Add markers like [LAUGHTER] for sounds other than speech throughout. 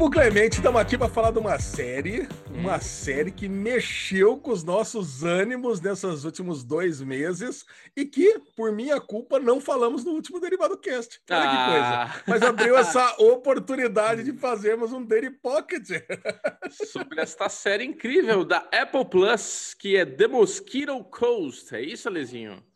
Bubu Clemente, estamos aqui para falar de uma série, uma hum. série que mexeu com os nossos ânimos nesses últimos dois meses e que, por minha culpa, não falamos no último Derivado Cast. Olha ah. que coisa. Mas abriu essa [LAUGHS] oportunidade de fazermos um Daily Pocket. [LAUGHS] Sobre esta série incrível da Apple Plus, que é The Mosquito Coast. É isso, Alezinho?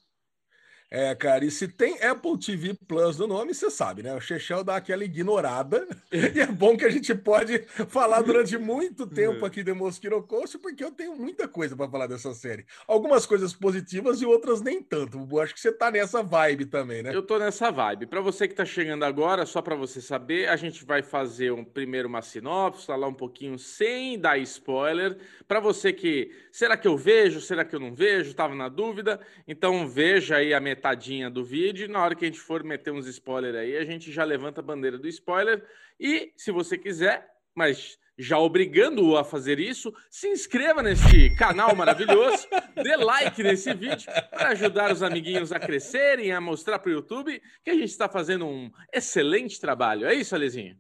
É, cara, e se tem Apple TV Plus no nome, você sabe, né? O Chechel dá aquela ignorada. [LAUGHS] e é bom que a gente pode falar durante muito [LAUGHS] tempo aqui de Mosquito Coast, porque eu tenho muita coisa para falar dessa série. Algumas coisas positivas e outras nem tanto. Eu acho que você tá nessa vibe também, né? Eu tô nessa vibe. Para você que tá chegando agora, só para você saber, a gente vai fazer um, primeiro uma sinopse, falar um pouquinho sem dar spoiler. Para você que, será que eu vejo? Será que eu não vejo? Tava na dúvida? Então veja aí a metade metadinha do vídeo. Na hora que a gente for meter uns spoilers aí, a gente já levanta a bandeira do spoiler. E se você quiser, mas já obrigando-o a fazer isso, se inscreva nesse canal maravilhoso, dê like nesse vídeo para ajudar os amiguinhos a crescerem, a mostrar para o YouTube que a gente está fazendo um excelente trabalho. É isso, Alezinho?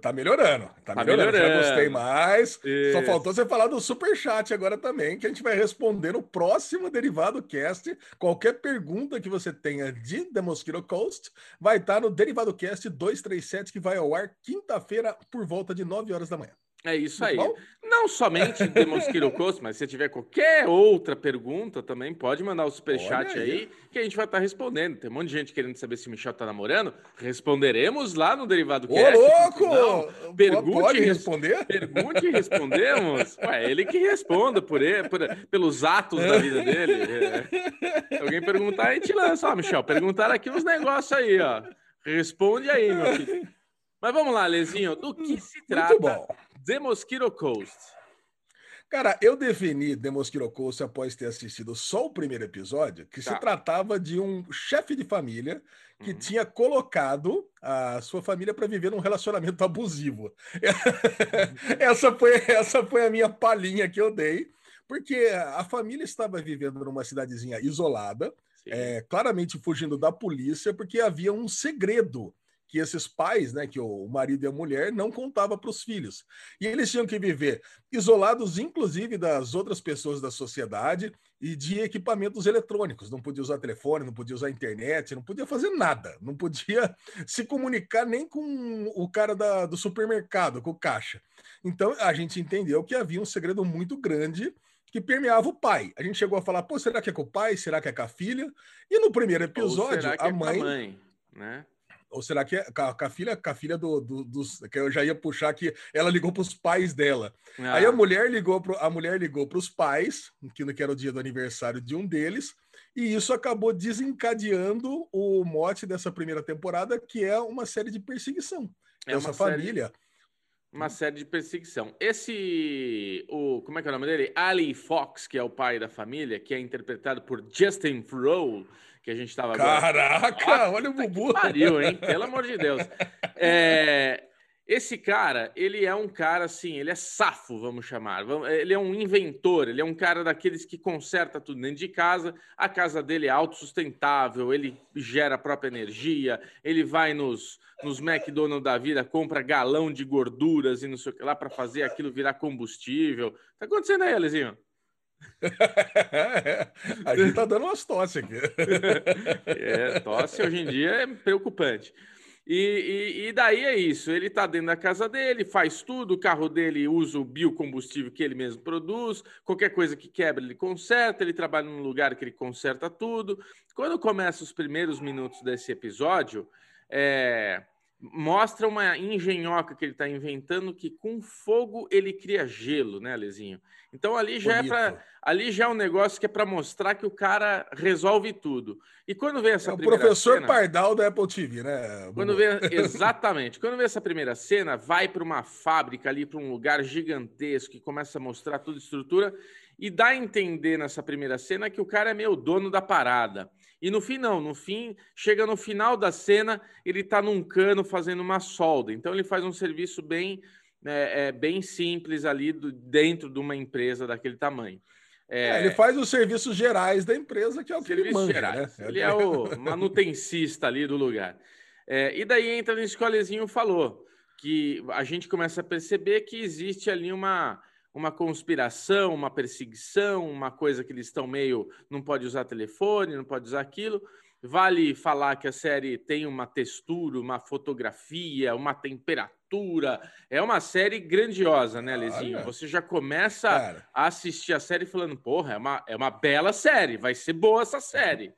Tá melhorando, tá, tá melhorando. melhorando. Já gostei mais. Isso. Só faltou você falar do super chat agora também, que a gente vai responder no próximo Derivado Cast. Qualquer pergunta que você tenha de The Mosquito Coast vai estar no Derivado Cast 237, que vai ao ar quinta-feira por volta de 9 horas da manhã. É isso aí. Bom? Não somente The Mosquito Coast, mas se tiver qualquer outra pergunta também, pode mandar o superchat aí. aí, que a gente vai estar respondendo. Tem um monte de gente querendo saber se o Michel tá namorando. Responderemos lá no Derivado Cast. Ô, louco! pergunte, pode responder? Pergunte e respondemos. [LAUGHS] Ué, ele que responda por, ele, por pelos atos da vida dele. É. Alguém perguntar, a gente lança. Ó, Michel, perguntaram aqui uns negócios aí, ó. Responde aí, meu filho. Mas vamos lá, Lezinho, do que se trata Muito bom. The Mosquito Coast. Cara, eu defini The Mosquito Coast após ter assistido só o primeiro episódio, que tá. se tratava de um chefe de família que uhum. tinha colocado a sua família para viver num relacionamento abusivo. [LAUGHS] essa, foi, essa foi a minha palhinha que eu dei, porque a família estava vivendo numa cidadezinha isolada, é, claramente fugindo da polícia, porque havia um segredo que esses pais, né, que o marido e a mulher não contava para os filhos. E eles tinham que viver isolados, inclusive, das outras pessoas da sociedade e de equipamentos eletrônicos. Não podia usar telefone, não podia usar internet, não podia fazer nada. Não podia [LAUGHS] se comunicar nem com o cara da, do supermercado, com o caixa. Então, a gente entendeu que havia um segredo muito grande que permeava o pai. A gente chegou a falar, pô, será que é com o pai? Será que é com a filha? E no primeiro episódio, a mãe... É a mãe, né? Ou será que é com a, filha, com a filha do, do, dos. Que eu já ia puxar que ela ligou para os pais dela. Ah. Aí a mulher ligou pro, a mulher ligou para os pais, que não era o dia do aniversário de um deles, e isso acabou desencadeando o mote dessa primeira temporada, que é uma série de perseguição. É essa família. Série, uma série de perseguição. Esse. O, como é que é o nome dele? Ali Fox, que é o pai da família, que é interpretado por Justin Frohl que a gente estava Caraca, [LAUGHS] olha o Bubu. Pariu, hein? Pelo amor de Deus. É, esse cara, ele é um cara assim, ele é safo, vamos chamar. Ele é um inventor, ele é um cara daqueles que conserta tudo dentro de casa. A casa dele é autossustentável, ele gera a própria energia, ele vai nos, nos McDonald's da vida, compra galão de gorduras e não sei o que lá para fazer aquilo virar combustível. Tá acontecendo aí, Alezinho? [LAUGHS] a gente tá dando umas tosse aqui. [LAUGHS] é, tosse hoje em dia é preocupante. E, e, e, daí é isso, ele tá dentro da casa dele, faz tudo, o carro dele usa o biocombustível que ele mesmo produz, qualquer coisa que quebra ele conserta, ele trabalha num lugar que ele conserta tudo. Quando começa os primeiros minutos desse episódio, é, mostra uma engenhoca que ele está inventando que com fogo ele cria gelo, né, Alezinho? Então ali já é Bonito. é para ali já é um negócio que é para mostrar que o cara resolve tudo. E quando vem essa é o professor cena, Pardal da Apple TV, né? Quando vem [LAUGHS] exatamente, quando vem essa primeira cena, vai para uma fábrica ali para um lugar gigantesco que começa a mostrar toda a estrutura e dá a entender nessa primeira cena que o cara é meio dono da parada. E no fim, não. No fim, chega no final da cena, ele está num cano fazendo uma solda. Então, ele faz um serviço bem, é, é, bem simples ali do, dentro de uma empresa daquele tamanho. É, é, ele faz os serviços gerais da empresa, que é o que ele manja, gerais. Né? Ele é o [LAUGHS] manutencista ali do lugar. É, e daí entra nisso que o Alezinho falou. que a gente começa a perceber que existe ali uma, uma conspiração, uma perseguição, uma coisa que eles estão meio. não pode usar telefone, não pode usar aquilo. Vale falar que a série tem uma textura, uma fotografia, uma temperatura. É uma série grandiosa, né, Lezinho? Você já começa Cara. a assistir a série falando, porra, é uma, é uma bela série, vai ser boa essa [LAUGHS] série.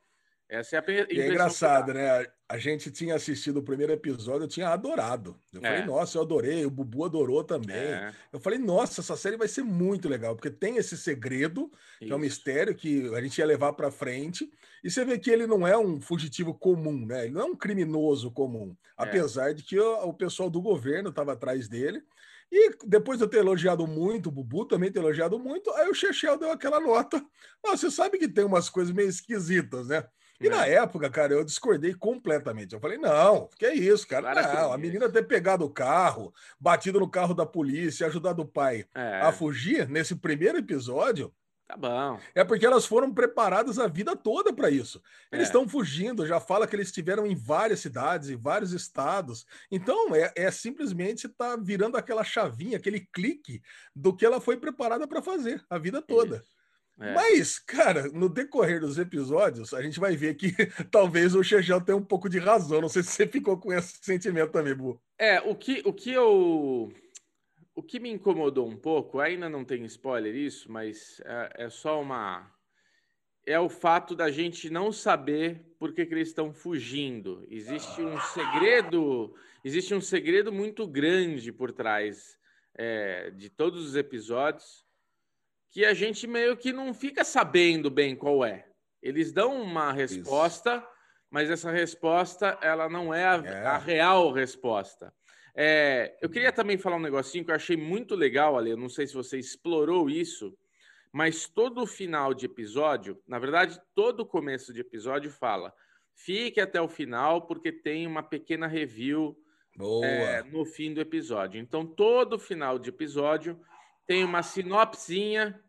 Essa é a. E é engraçado, né? A gente tinha assistido o primeiro episódio, eu tinha adorado. Eu falei, é. nossa, eu adorei, o Bubu adorou também. É. Eu falei, nossa, essa série vai ser muito legal, porque tem esse segredo, Isso. que é um mistério que a gente ia levar para frente. E você vê que ele não é um fugitivo comum, né? Ele não é um criminoso comum, é. apesar de que o, o pessoal do governo estava atrás dele. E depois de eu ter elogiado muito, o Bubu também ter elogiado muito, aí o Chechel deu aquela nota. Ah, você sabe que tem umas coisas meio esquisitas, né? E é. na época, cara, eu discordei completamente. Eu falei, não, que é isso, cara? Não, a menina ter pegado o carro, batido no carro da polícia, ajudado o pai é. a fugir nesse primeiro episódio. Tá bom. É porque elas foram preparadas a vida toda para isso. Eles estão é. fugindo, já fala que eles estiveram em várias cidades, em vários estados. Então, é, é simplesmente tá virando aquela chavinha, aquele clique do que ela foi preparada para fazer a vida toda. Isso. É. Mas, cara, no decorrer dos episódios, a gente vai ver que [LAUGHS] talvez o Xexão tenha um pouco de razão. Não sei se você ficou com esse sentimento também, Bu. É, o que, o que eu. O que me incomodou um pouco, ainda não tem spoiler isso, mas é, é só uma. É o fato da gente não saber por que, que eles estão fugindo. Existe um segredo, existe um segredo muito grande por trás é, de todos os episódios que a gente meio que não fica sabendo bem qual é. Eles dão uma resposta, Isso. mas essa resposta ela não é a, é. a real resposta. É, eu queria também falar um negocinho que eu achei muito legal, Ale. Eu não sei se você explorou isso, mas todo final de episódio, na verdade, todo começo de episódio fala: fique até o final, porque tem uma pequena review é, no fim do episódio. Então, todo final de episódio tem uma sinopsinha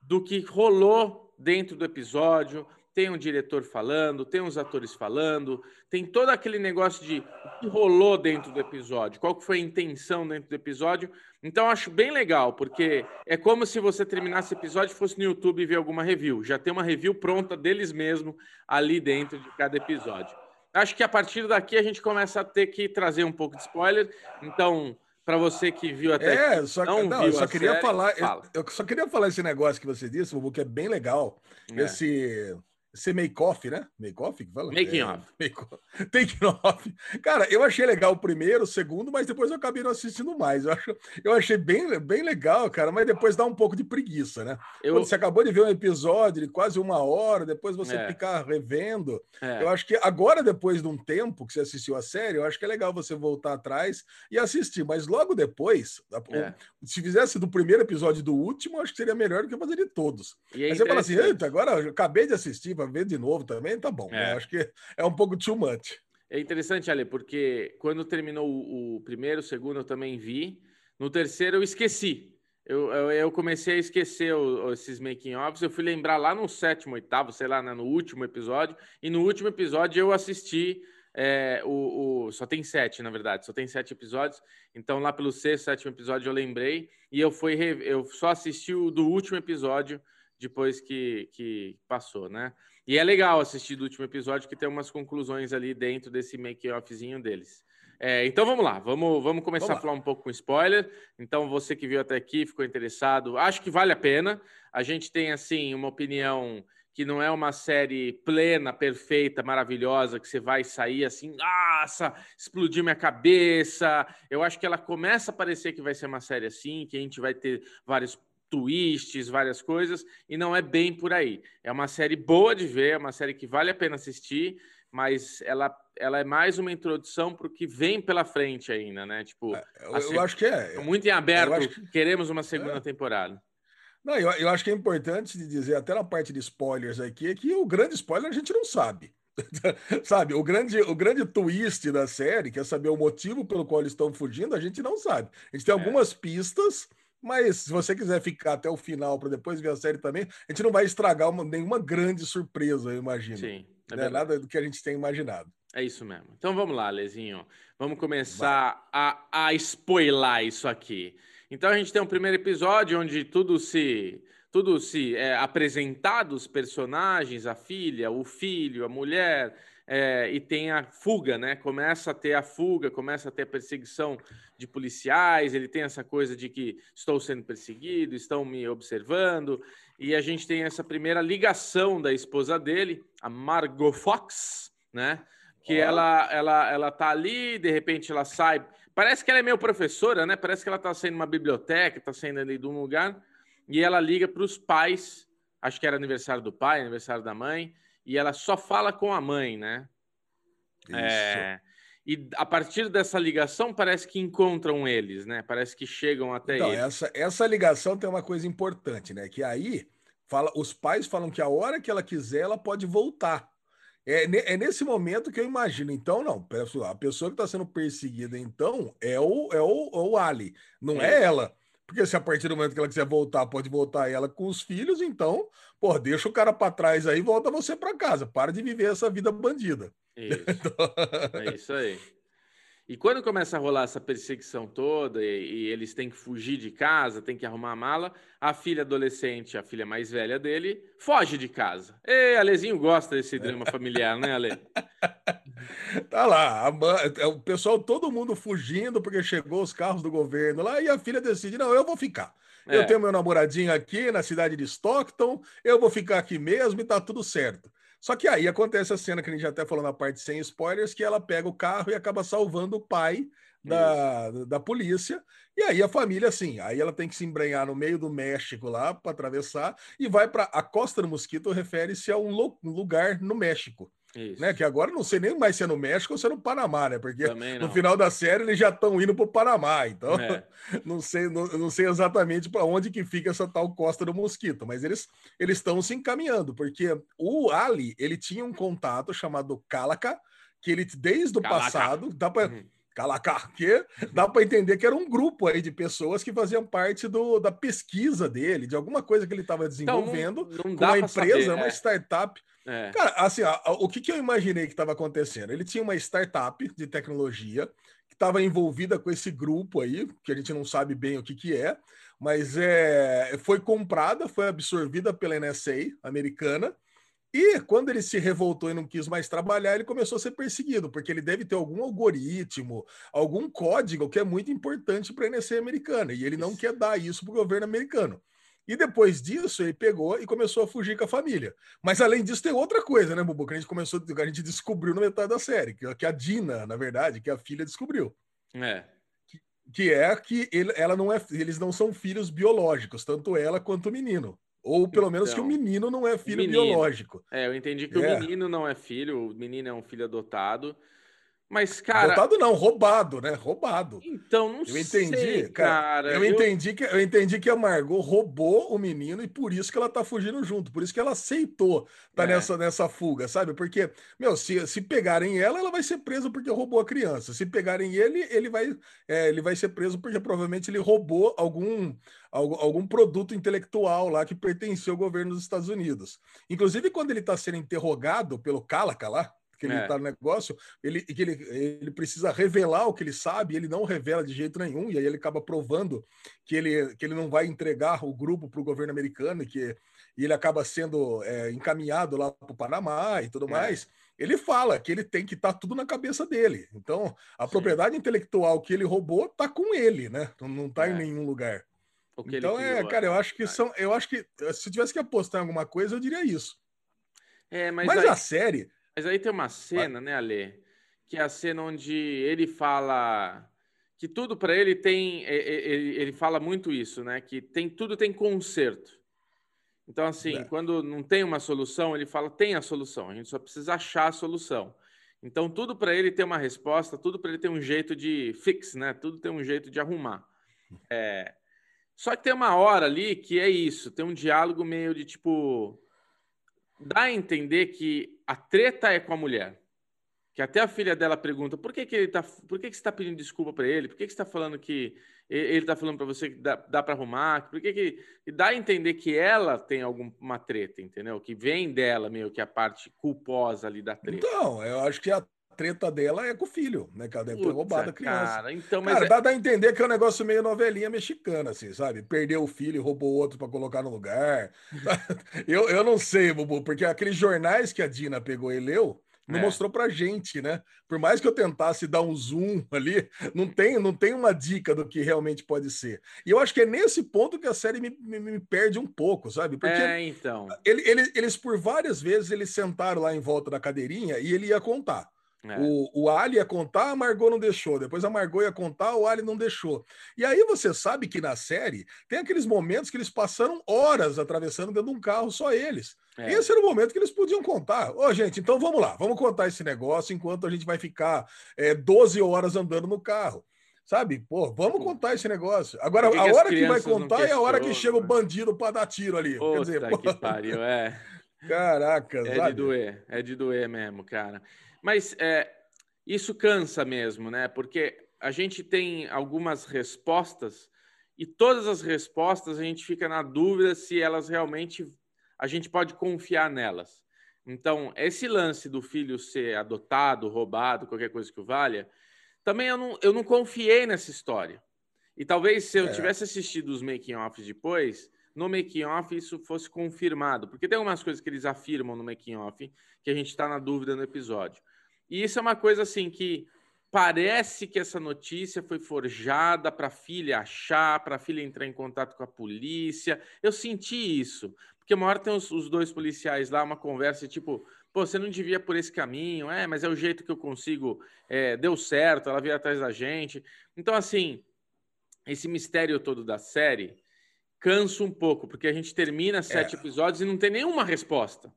do que rolou dentro do episódio, tem um diretor falando, tem uns atores falando, tem todo aquele negócio de o que rolou dentro do episódio, qual que foi a intenção dentro do episódio. Então, acho bem legal, porque é como se você terminasse o episódio e fosse no YouTube ver alguma review. Já tem uma review pronta deles mesmo ali dentro de cada episódio. Acho que a partir daqui a gente começa a ter que trazer um pouco de spoiler. Então, para você que viu até é, aqui, só, não, não eu só queria série, falar, fala. eu, eu, só queria falar esse negócio que você disse, Bubu, que é bem legal. É. Esse ser make-off, né? Make-off? Making é, off. Make [LAUGHS] off. Cara, eu achei legal o primeiro, o segundo, mas depois eu acabei não assistindo mais. Eu, acho, eu achei bem, bem legal, cara, mas depois dá um pouco de preguiça, né? Eu... Quando você acabou de ver um episódio de quase uma hora, depois você é. ficar revendo. É. Eu acho que agora, depois de um tempo que você assistiu a série, eu acho que é legal você voltar atrás e assistir. Mas logo depois, é. se fizesse do primeiro episódio do último, eu acho que seria melhor do que fazer de todos. E aí você fala assim, agora eu acabei de assistir, para ver de novo também, tá bom. Né? É. Né? Acho que é um pouco too much. É interessante, Ale, porque quando terminou o, o primeiro, o segundo eu também vi. No terceiro eu esqueci. Eu, eu, eu comecei a esquecer o, esses making-offs. Eu fui lembrar lá no sétimo, oitavo, sei lá, né, no último episódio. E no último episódio eu assisti é, o, o, só tem sete, na verdade, só tem sete episódios. Então, lá pelo sexto, sétimo episódio, eu lembrei e eu fui eu só assisti o do último episódio depois que, que passou, né? E é legal assistir do último episódio que tem umas conclusões ali dentro desse make-offzinho deles. É, então vamos lá, vamos, vamos começar vamos a falar um pouco com spoiler. Então, você que viu até aqui, ficou interessado, acho que vale a pena. A gente tem, assim, uma opinião que não é uma série plena, perfeita, maravilhosa, que você vai sair assim, nossa, explodiu minha cabeça. Eu acho que ela começa a parecer que vai ser uma série assim, que a gente vai ter vários twists, várias coisas, e não é bem por aí. É uma série boa de ver, é uma série que vale a pena assistir, mas ela, ela é mais uma introdução para o que vem pela frente ainda, né? Tipo, é, eu, eu acho que é. Muito em aberto, que... queremos uma segunda é. temporada. Não, eu, eu acho que é importante de dizer, até na parte de spoilers aqui, é que o grande spoiler a gente não sabe. [LAUGHS] sabe, o grande, o grande twist da série, que é saber o motivo pelo qual eles estão fugindo, a gente não sabe. A gente tem é. algumas pistas, mas se você quiser ficar até o final para depois ver a série também, a gente não vai estragar uma, nenhuma grande surpresa, eu imagino. Sim. É não é nada do que a gente tem imaginado. É isso mesmo. Então vamos lá, Lezinho. Vamos começar a, a spoiler isso aqui. Então a gente tem um primeiro episódio onde tudo se tudo se é, apresentado os personagens, a filha, o filho, a mulher, é, e tem a fuga, né? Começa a ter a fuga, começa a ter a perseguição de policiais, ele tem essa coisa de que estou sendo perseguido, estão me observando, e a gente tem essa primeira ligação da esposa dele, a Margot Fox, né? Que oh. ela, ela, ela tá ali, de repente ela sai. Parece que ela é meio professora, né? Parece que ela tá saindo de uma biblioteca, tá saindo ali de um lugar e ela liga para os pais, acho que era aniversário do pai, aniversário da mãe, e ela só fala com a mãe, né? Isso. É, e a partir dessa ligação parece que encontram eles, né? Parece que chegam até então, eles. Essa, essa ligação tem uma coisa importante, né? Que aí fala, os pais falam que a hora que ela quiser ela pode voltar. É, é nesse momento que eu imagino. Então, não, a pessoa que está sendo perseguida, então, é o, é o, é o Ali, não é, é ela. Porque se a partir do momento que ela quiser voltar, pode voltar ela com os filhos, então, pô, deixa o cara para trás aí, volta você para casa. Para de viver essa vida bandida. Isso. [LAUGHS] é isso aí. E quando começa a rolar essa perseguição toda e, e, eles têm que fugir de casa, têm que arrumar a mala, a filha adolescente, a filha mais velha dele, foge de casa. E Alezinho gosta desse drama [LAUGHS] familiar, né, Ale? Tá lá, a, o pessoal, todo mundo fugindo porque chegou os carros do governo lá e a filha decide: não, eu vou ficar. É. Eu tenho meu namoradinho aqui na cidade de Stockton, eu vou ficar aqui mesmo e tá tudo certo. Só que aí acontece a cena que a gente já até falou na parte sem spoilers, que ela pega o carro e acaba salvando o pai da, da polícia. E aí a família, assim, aí ela tem que se embrenhar no meio do México lá para atravessar e vai para a Costa do Mosquito, refere-se a um lugar no México. Isso. Né? Que agora não sei nem mais se é no México ou se é no Panamá, né? Porque no final da série eles já estão indo para o Panamá, então é. [LAUGHS] não sei, não, não sei exatamente para onde que fica essa tal Costa do Mosquito, mas eles eles estão se encaminhando, porque o Ali ele tinha um contato chamado Calaca, que ele desde o Calaca. passado dá para uhum. Calaca, que dá para entender que era um grupo aí de pessoas que faziam parte do, da pesquisa dele, de alguma coisa que ele estava desenvolvendo então, não, não com uma empresa, saber, uma é. startup. É. Cara, assim, ó, o que, que eu imaginei que estava acontecendo? Ele tinha uma startup de tecnologia que estava envolvida com esse grupo aí, que a gente não sabe bem o que, que é, mas é, foi comprada, foi absorvida pela NSA americana. E quando ele se revoltou e não quis mais trabalhar, ele começou a ser perseguido, porque ele deve ter algum algoritmo, algum código que é muito importante para a NSA americana, e ele não quer dar isso para o governo americano. E depois disso, ele pegou e começou a fugir com a família. Mas além disso, tem outra coisa, né, Bubu? Que a gente começou, a gente descobriu na metade da série, que, a Dina, na verdade, que a filha descobriu. É. Que, que é que ele, ela não é, eles não são filhos biológicos, tanto ela quanto o menino. Ou pelo menos então, que o então, menino não é filho menino. biológico. É, eu entendi que é. o menino não é filho, o menino é um filho adotado. Mas, cara. Botado não, roubado, né? Roubado. Então, não eu entendi, sei, cara. Eu, eu, entendi que, eu entendi que a Margot roubou o menino e por isso que ela tá fugindo junto. Por isso que ela aceitou tá é. nessa, nessa fuga, sabe? Porque, meu, se, se pegarem ela, ela vai ser presa porque roubou a criança. Se pegarem ele, ele vai, é, ele vai ser preso porque provavelmente ele roubou algum, algum, algum produto intelectual lá que pertenceu ao governo dos Estados Unidos. Inclusive, quando ele está sendo interrogado pelo Calaca lá, que ele está é. no negócio, ele, que ele, ele precisa revelar o que ele sabe, ele não revela de jeito nenhum, e aí ele acaba provando que ele, que ele não vai entregar o grupo para o governo americano, e que e ele acaba sendo é, encaminhado lá para o Panamá e tudo é. mais. Ele fala que ele tem que estar tá tudo na cabeça dele. Então, a Sim. propriedade intelectual que ele roubou está com ele, né? Não está em é. nenhum lugar. Então, é, cara, eu acho que são. Eu acho que se tivesse que apostar em alguma coisa, eu diria isso. É, mas, mas aí... a série mas aí tem uma cena, né, Ale? Que é a cena onde ele fala que tudo para ele tem. Ele, ele fala muito isso, né? Que tem tudo tem conserto. Então, assim, é. quando não tem uma solução, ele fala tem a solução, a gente só precisa achar a solução. Então, tudo para ele tem uma resposta, tudo para ele tem um jeito de fix, né? Tudo tem um jeito de arrumar. É... Só que tem uma hora ali que é isso, tem um diálogo meio de tipo dá a entender que a treta é com a mulher. que até a filha dela pergunta por que, que ele tá, por que, que você está pedindo desculpa para ele, por que, que você está falando que ele está falando para você que dá, dá para arrumar, por que, que e dá a entender que ela tem alguma treta, entendeu? Que vem dela meio que a parte culposa ali da treta. Então, eu acho que a treta dela é com o filho, né? Que ela deve ter roubado a criança. Cara, então, mas cara, é... dá, dá a entender que é um negócio meio novelinha mexicana, assim, sabe? Perdeu o filho e roubou outro para colocar no lugar. [LAUGHS] [LAUGHS] eu, eu não sei, Bubu, porque aqueles jornais que a Dina pegou e leu, não é. mostrou pra gente, né? Por mais que eu tentasse dar um zoom ali, não tem, não tem uma dica do que realmente pode ser. E eu acho que é nesse ponto que a série me, me, me perde um pouco, sabe? Porque é, então. Ele, ele, eles, por várias vezes, eles sentaram lá em volta da cadeirinha e ele ia contar. É. O, o Ali ia contar, a Margot não deixou. Depois a Margot ia contar, o Ali não deixou. E aí você sabe que na série tem aqueles momentos que eles passaram horas atravessando dentro de um carro, só eles. É. Esse era o momento que eles podiam contar. Ô, oh, gente, então vamos lá, vamos contar esse negócio enquanto a gente vai ficar é, 12 horas andando no carro. Sabe? Pô, vamos contar esse negócio. Agora, que a hora que vai contar é a hora que chega o bandido para dar tiro ali. Puta Quer dizer, pô... que pariu, é. [LAUGHS] Caraca, é sabe? de doer, é de doer mesmo, cara. Mas é, isso cansa mesmo, né? Porque a gente tem algumas respostas e todas as respostas a gente fica na dúvida se elas realmente a gente pode confiar nelas. Então, esse lance do filho ser adotado, roubado, qualquer coisa que o valha, também eu não, eu não confiei nessa história. E talvez se eu é. tivesse assistido os making-offs depois, no making-off isso fosse confirmado. Porque tem algumas coisas que eles afirmam no making-off que a gente está na dúvida no episódio. E isso é uma coisa assim que parece que essa notícia foi forjada para a filha achar, para a filha entrar em contato com a polícia. Eu senti isso. Porque uma hora tem os, os dois policiais lá, uma conversa tipo, pô, você não devia por esse caminho, é, mas é o jeito que eu consigo, é, deu certo, ela veio atrás da gente. Então, assim, esse mistério todo da série cansa um pouco, porque a gente termina sete é. episódios e não tem nenhuma resposta.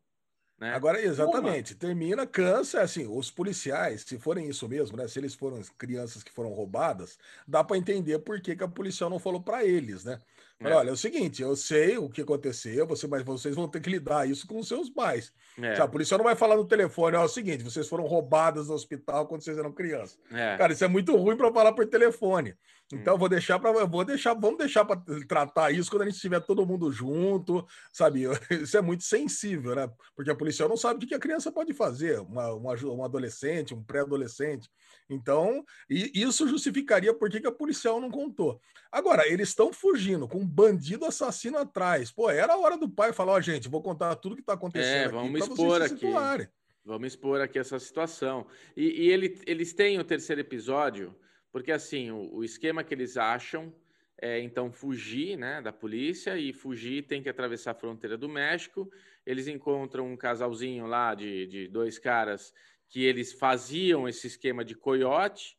Né? Agora, exatamente, Uma. termina, cansa, assim, os policiais, se forem isso mesmo, né? Se eles foram crianças que foram roubadas, dá para entender por que, que a policial não falou para eles, né? É. olha, é o seguinte, eu sei o que aconteceu, você, mas vocês vão ter que lidar isso com os seus pais. É. A policial não vai falar no telefone, ó, é o seguinte, vocês foram roubadas no hospital quando vocês eram crianças. É. Cara, isso é muito ruim para falar por telefone. Então, hum. vou deixar para vou deixar, vamos deixar para tratar isso quando a gente estiver todo mundo junto, sabe? [LAUGHS] Isso é muito sensível, né? Porque a policial não sabe o que a criança pode fazer, uma, uma um adolescente, um pré-adolescente. Então, isso justificaria por que, que a policial não contou. Agora, eles estão fugindo com um bandido assassino atrás. Pô, era a hora do pai falar, ó, oh, gente, vou contar tudo que está acontecendo. É, vamos aqui expor aqui. Vamos expor aqui essa situação. E, e ele, eles têm o terceiro episódio porque assim, o, o esquema que eles acham é então fugir né, da polícia e fugir tem que atravessar a fronteira do México. Eles encontram um casalzinho lá de, de dois caras que eles faziam esse esquema de coiote,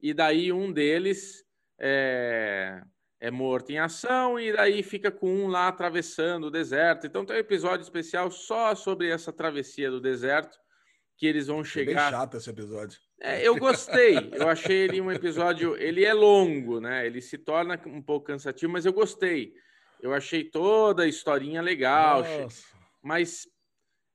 e daí um deles é, é morto em ação, e daí fica com um lá atravessando o deserto. Então tem um episódio especial só sobre essa travessia do deserto, que eles vão chegar. É bem chato esse episódio. É, eu gostei. Eu achei ele um episódio. Ele é longo, né? Ele se torna um pouco cansativo, mas eu gostei. Eu achei toda a historinha legal. Nossa. Mas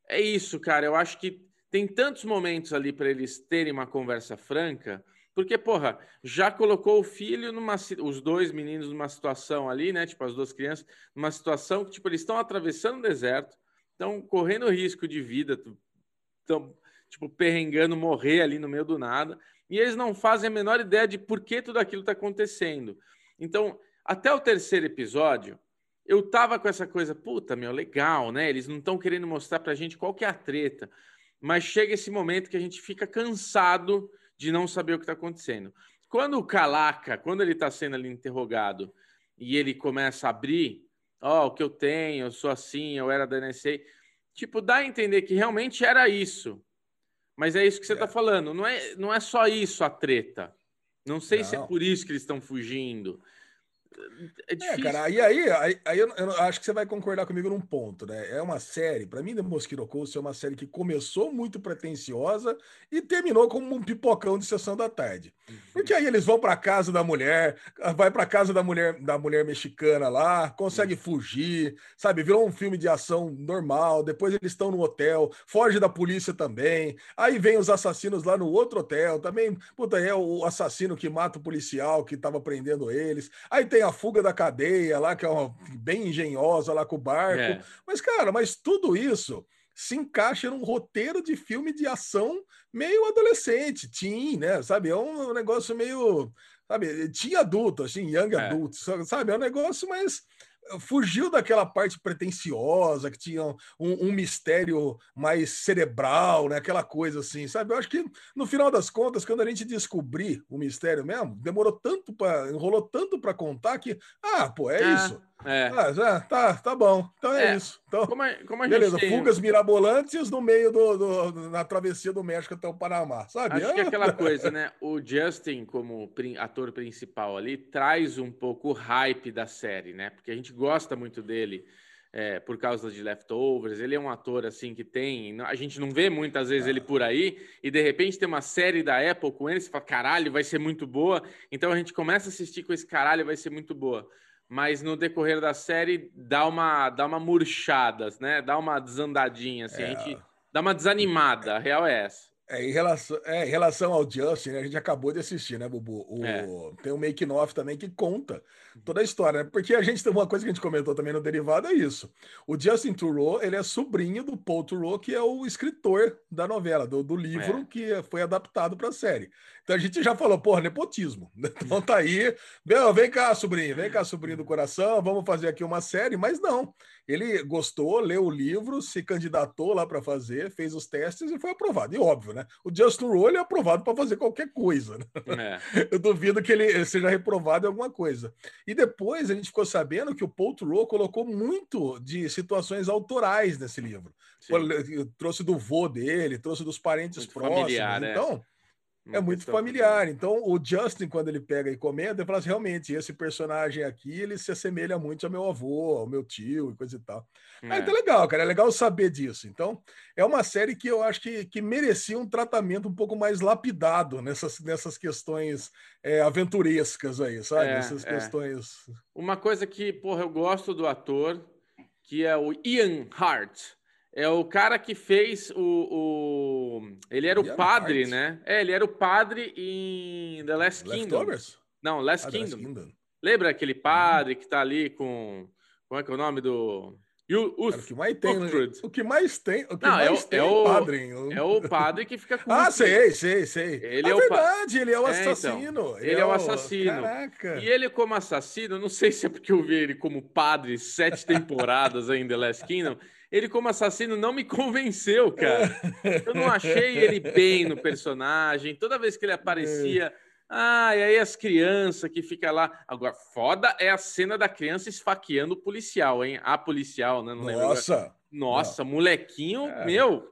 é isso, cara. Eu acho que tem tantos momentos ali para eles terem uma conversa franca. Porque, porra, já colocou o filho numa. Os dois meninos numa situação ali, né? Tipo, as duas crianças, numa situação que, tipo, eles estão atravessando o deserto, estão correndo risco de vida, estão tipo, perrengando, morrer ali no meio do nada. E eles não fazem a menor ideia de por que tudo aquilo está acontecendo. Então, até o terceiro episódio, eu tava com essa coisa, puta, meu, legal, né? Eles não estão querendo mostrar pra gente qual que é a treta. Mas chega esse momento que a gente fica cansado de não saber o que está acontecendo. Quando o Calaca, quando ele está sendo ali interrogado e ele começa a abrir, ó, oh, o que eu tenho, eu sou assim, eu era da NSA, tipo, dá a entender que realmente era isso. Mas é isso que você está é. falando. Não é, não é só isso a treta. Não sei não. se é por isso que eles estão fugindo. É, difícil. É, cara, e aí, aí, aí eu, eu, acho que você vai concordar comigo num ponto, né? É uma série, para mim, The Mosquito Coast é uma série que começou muito pretensiosa e terminou como um pipocão de sessão da tarde. Porque aí eles vão para casa da mulher, vai para casa da mulher da mulher mexicana lá, consegue fugir, sabe? Virou um filme de ação normal. Depois eles estão no hotel, foge da polícia também. Aí vem os assassinos lá no outro hotel, também, puta, é o assassino que mata o policial que tava prendendo eles. Aí tem a fuga da cadeia lá, que é uma, bem engenhosa lá com o barco. É. Mas, cara, mas tudo isso se encaixa num roteiro de filme de ação meio adolescente, teen, né? Sabe? É um negócio meio. Sabe? Tinha adulto, assim, young é. sabe? É um negócio mais fugiu daquela parte pretensiosa que tinha um, um, mistério mais cerebral, né? Aquela coisa assim, sabe? Eu acho que no final das contas, quando a gente descobrir o mistério mesmo, demorou tanto para enrolou tanto para contar que ah, pô, é, é isso. É. Ah, já, tá, tá bom. Então é, é. isso. Então, como a, como a beleza, tem... fugas mirabolantes no meio do, do, na travessia do México até o Panamá, sabe? Acho que é aquela [LAUGHS] coisa, né? O Justin, como ator principal ali, traz um pouco o hype da série, né? Porque a gente gosta muito dele. É, por causa de leftovers, ele é um ator assim que tem. A gente não vê muitas vezes ele por aí, e de repente tem uma série da Apple com ele, você fala, caralho, vai ser muito boa. Então a gente começa a assistir com esse caralho, vai ser muito boa mas no decorrer da série dá uma, dá uma murchada, né? Dá uma desandadinha, assim, é. a gente dá uma desanimada, a real é essa. É, em, relação, é, em relação ao Justin, né, a gente acabou de assistir, né, Bubu? O, é. Tem um make-off também que conta toda a história, né? Porque a gente tem uma coisa que a gente comentou também no derivado, é isso. O Justin Thoreau, ele é sobrinho do Paul Thoreau, que é o escritor da novela, do, do livro é. que foi adaptado para a série. Então a gente já falou, porra, nepotismo. [LAUGHS] Então tá aí, vem cá, sobrinho, vem cá, sobrinho do coração, vamos fazer aqui uma série, mas não. Ele gostou, leu o livro, se candidatou lá para fazer, fez os testes e foi aprovado. E óbvio, né? O Justin Roll é aprovado para fazer qualquer coisa. Né? É. [LAUGHS] Eu duvido que ele seja reprovado em alguma coisa. E depois a gente ficou sabendo que o Paul Thoreau colocou muito de situações autorais nesse livro. Trouxe do vô dele, trouxe dos parentes muito próximos. Familiar, né? Então, é muito familiar. Então, o Justin, quando ele pega e comenta, ele fala assim, realmente, esse personagem aqui, ele se assemelha muito ao meu avô, ao meu tio e coisa e tal. É. Ah, então é legal, cara, é legal saber disso. Então, é uma série que eu acho que, que merecia um tratamento um pouco mais lapidado nessas, nessas questões é, aventurescas aí, sabe? É, Essas é. questões... Uma coisa que, porra, eu gosto do ator, que é o Ian Hart, é o cara que fez o. o... Ele era o padre, né? É, ele era o padre em The Last Kingdom. Não, Last, ah, Kingdom. Last Kingdom. Lembra aquele padre que tá ali com. Como é que é o nome do. You, o, que mais tem, né? o que mais tem, o que Não, mais é, tem é o padre. É o padre que fica com Ah, sei, sei, sei. Ele é, é verdade, ele é o assassino. É, então, ele, ele, é o assassino. Caraca. E ele como assassino, não sei se é porque eu vi ele como padre sete temporadas aí em The Last Kingdom, ele como assassino não me [LAUGHS] convenceu, cara. Eu não achei ele bem no personagem. Toda vez que ele aparecia, ah, e aí as crianças que fica lá. Agora, foda é a cena da criança esfaqueando o policial, hein? A policial, né? Não Nossa! Nossa, não. molequinho, é. meu,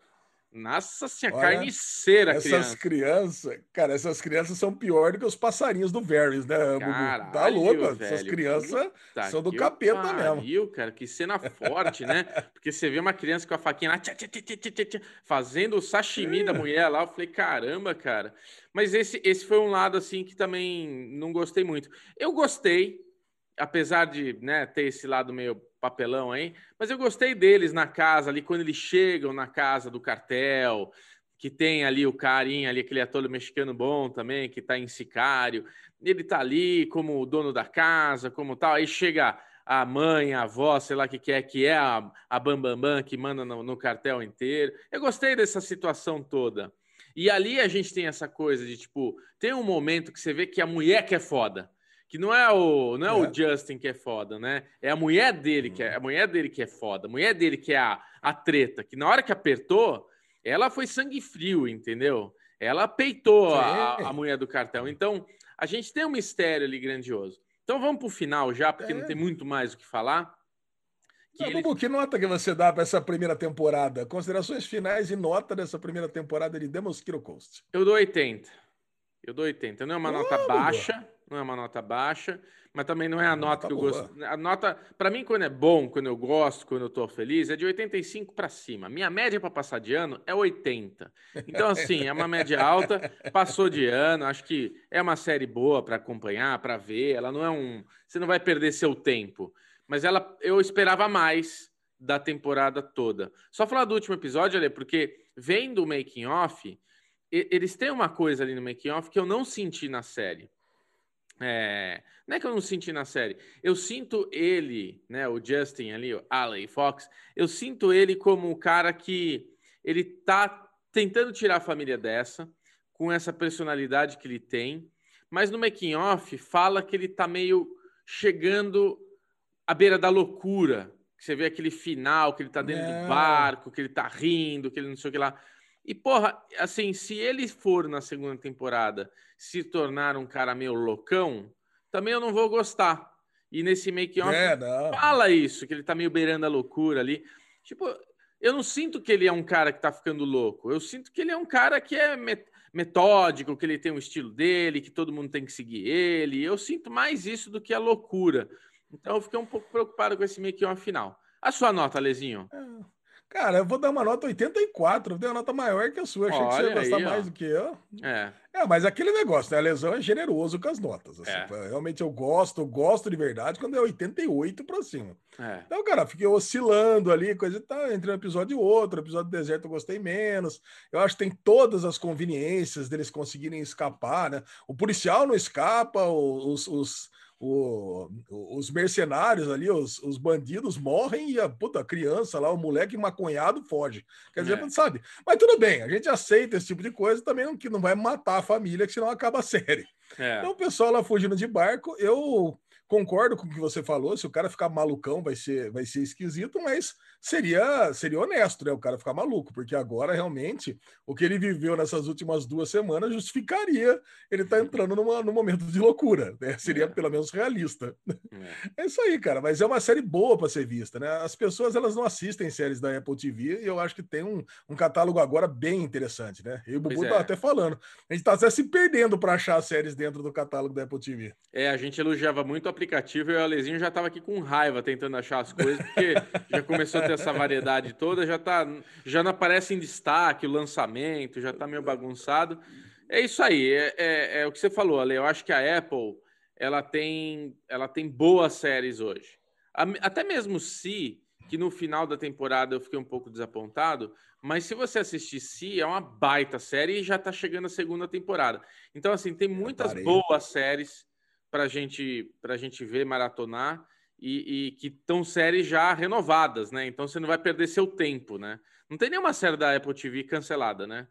nossa senhora, Olha, carniceira, essas criança. crianças, cara, essas crianças são pior do que os passarinhos do Varys, né? Tá Caralho, tá louco, velho, essas crianças são do capeta pariu, mesmo. cara, que cena forte, né? Porque você vê uma criança com a faquinha lá, tchá, tchá, tchá, fazendo o sashimi da mulher lá, eu falei, caramba, cara. Mas esse, esse foi um lado, assim, que também não gostei muito. Eu gostei, apesar de né, ter esse lado meio papelão aí, mas eu gostei deles na casa ali, quando eles chegam na casa do cartel, que tem ali o carinha ali, aquele ator mexicano bom também, que tá em sicário, ele tá ali como o dono da casa, como tal, aí chega a mãe, a avó, sei lá o que, que é, que é a, a Bambambam Bam Bam, que manda no, no cartel inteiro. Eu gostei dessa situação toda. E ali a gente tem essa coisa de, tipo, tem um momento que você vê que a mulher que é foda que não é o não é, é, o Justin que é foda, né? É a mulher dele que é uhum. a mulher dele que é foda, a mulher dele que é a, a treta, que na hora que apertou, ela foi sangue frio, entendeu? Ela peitou a, a, mulher do cartel. Então, a gente tem um mistério ali grandioso. Então vamos para o final já, porque é. não tem muito mais o que falar. Que, não, ele... que nota que você dá para essa primeira temporada? Considerações finais e nota dessa primeira temporada de Mosquito Coast. Eu dou 80. Eu dou 80. Não é uma oh, nota baixa, não é uma nota baixa, mas também não é a nota, que eu gosto. A nota, para mim, quando é bom, quando eu gosto, quando eu tô feliz, é de 85 para cima. Minha média para passar de ano é 80. Então, assim, é uma média alta, passou de ano, acho que é uma série boa para acompanhar, para ver. Ela não é um. Você não vai perder seu tempo. Mas ela, eu esperava mais da temporada toda. Só falar do último episódio, ali, porque vendo o making off, eles têm uma coisa ali no making off que eu não senti na série. É, não é que eu não senti na série. Eu sinto ele, né, o Justin ali, o Allen Fox, eu sinto ele como o cara que ele tá tentando tirar a família dessa, com essa personalidade que ele tem, mas no making off fala que ele tá meio chegando à beira da loucura. Que você vê aquele final, que ele tá dentro é. do barco, que ele tá rindo, que ele não sei o que lá. E, porra, assim, se ele for na segunda temporada se tornar um cara meio loucão, também eu não vou gostar. E nesse make-off, é, fala isso, que ele tá meio beirando a loucura ali. Tipo, eu não sinto que ele é um cara que tá ficando louco. Eu sinto que ele é um cara que é metódico, que ele tem um estilo dele, que todo mundo tem que seguir ele. Eu sinto mais isso do que a loucura. Então eu fiquei um pouco preocupado com esse make-off final. A sua nota, Lezinho? É. Cara, eu vou dar uma nota 84, eu dei uma nota maior que a sua. Achei Olha que você ia gostar aí, mais do que eu. É. É, mas aquele negócio, né? A lesão é generoso com as notas. Assim, é. Realmente eu gosto, eu gosto de verdade quando é 88 para cima. É. Então, cara, fiquei oscilando ali, coisa e tal, entre um episódio e outro. Episódio do deserto eu gostei menos. Eu acho que tem todas as conveniências deles conseguirem escapar, né? O policial não escapa, os, os o, os mercenários ali, os, os, bandidos morrem e a puta a criança lá, o moleque maconhado foge. Quer dizer, é. sabe? Mas tudo bem, a gente aceita esse tipo de coisa também, não, que não vai matar a família, que senão acaba a [LAUGHS] série. É. Então o pessoal lá fugindo de barco, eu concordo com o que você falou, se o cara ficar malucão vai ser, vai ser esquisito, mas seria, seria honesto, né? O cara ficar maluco, porque agora realmente o que ele viveu nessas últimas duas semanas justificaria ele estar tá entrando numa, num momento de loucura, né? Seria é. pelo menos realista. É. é. isso aí, cara, mas é uma série boa para ser vista, né? As pessoas elas não assistem séries da Apple TV e eu acho que tem um, um catálogo agora bem interessante, né? E o Bubu é. tá até falando, a gente tá até se perdendo para achar séries dentro do catálogo da Apple TV. É, a gente elogiava muito a aplicativo e o Alezinho já estava aqui com raiva tentando achar as coisas, porque já começou a ter essa variedade toda, já, tá, já não aparece em destaque o lançamento, já está meio bagunçado. É isso aí, é, é, é, o que você falou, Ale. Eu acho que a Apple ela tem, ela tem boas séries hoje. Até mesmo se que no final da temporada eu fiquei um pouco desapontado, mas se você assistir Si, é uma baita série e já está chegando a segunda temporada. Então, assim, tem muitas boas séries para gente, a gente ver, maratonar, e, e que estão séries já renovadas, né? Então você não vai perder seu tempo, né? Não tem nenhuma série da Apple TV cancelada, né?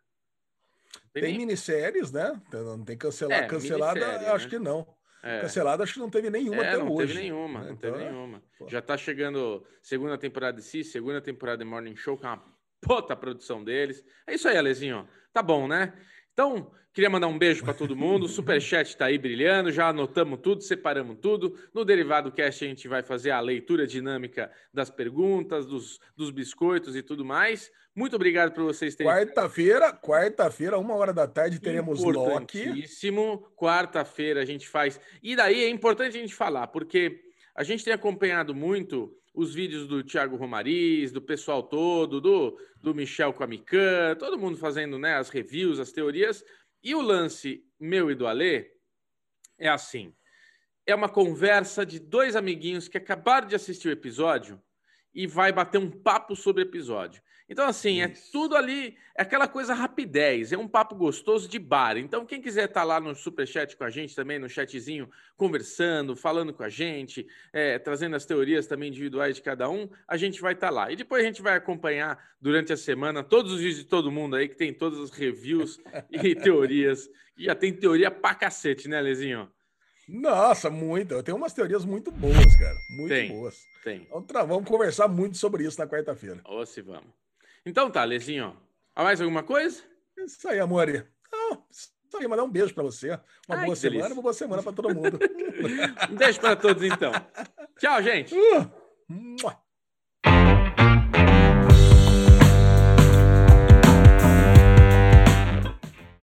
Tem, tem nem... minisséries, né? Então, não tem cancelar, é, cancelada, acho né? que não. É. Cancelada, acho que não teve nenhuma é, até não hoje. Teve nenhuma, né? Não teve então, nenhuma. Pô. Já tá chegando segunda temporada de Si, segunda temporada de Morning Show, com é uma puta produção deles. É isso aí, Alezinho. Tá bom, né? Então, queria mandar um beijo para todo mundo. O Superchat está aí brilhando, já anotamos tudo, separamos tudo. No Derivado Cast a gente vai fazer a leitura dinâmica das perguntas, dos, dos biscoitos e tudo mais. Muito obrigado por vocês terem. Quarta-feira, quarta-feira, uma hora da tarde, teremos Loki. Quarta-feira a gente faz. E daí é importante a gente falar, porque a gente tem acompanhado muito os vídeos do Thiago Romariz, do pessoal todo, do, do Michel Quamican, todo mundo fazendo né, as reviews, as teorias. E o lance meu e do Alê é assim: é uma conversa de dois amiguinhos que acabaram de assistir o episódio e vai bater um papo sobre o episódio. Então, assim, é Isso. é tudo ali, é aquela coisa rapidez, é um papo gostoso de bar. Então, quem quiser estar tá lá no Superchat com a gente também, no chatzinho, conversando, falando com a gente, é, trazendo as teorias também individuais de cada um, a gente vai estar tá lá. E depois a gente vai acompanhar durante a semana todos os vídeos de todo mundo aí, que tem todas as reviews e [LAUGHS] teorias. E já tem teoria pra cacete, né, Lezinho? Nossa, muito. Eu tenho umas teorias muito boas, cara. Muito tem, boas. Tem. Então, vamos conversar muito sobre isso na quarta-feira. Ou se vamos. Então tá, Lezinho. Há mais alguma coisa? Isso aí, amor. Não, isso aí, mandar um beijo para você. Uma Ai, boa semana, delícia. uma boa semana para todo mundo. [LAUGHS] um beijo para todos, então. [LAUGHS] Tchau, gente. Uh,